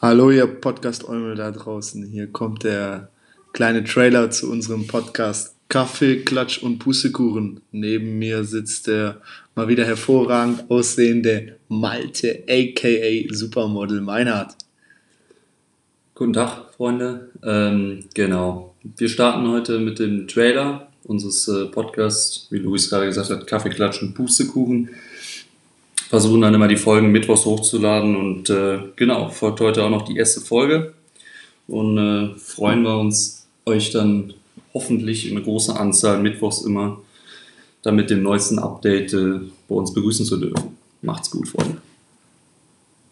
Hallo, ihr Podcast-Eumel da draußen. Hier kommt der kleine Trailer zu unserem Podcast Kaffee, Klatsch und Pussekuchen. Neben mir sitzt der mal wieder hervorragend aussehende Malte, aka Supermodel Meinhardt. Guten Tag, Freunde. Ähm, genau. Wir starten heute mit dem Trailer unseres äh, Podcasts, wie Luis gerade gesagt hat, Kaffee, Klatsch und Pustekuchen versuchen dann immer die Folgen mittwochs hochzuladen und äh, genau, folgt heute auch noch die erste Folge und äh, freuen wir uns, euch dann hoffentlich in großer Anzahl mittwochs immer dann mit dem neuesten Update äh, bei uns begrüßen zu dürfen. Macht's gut, Freunde.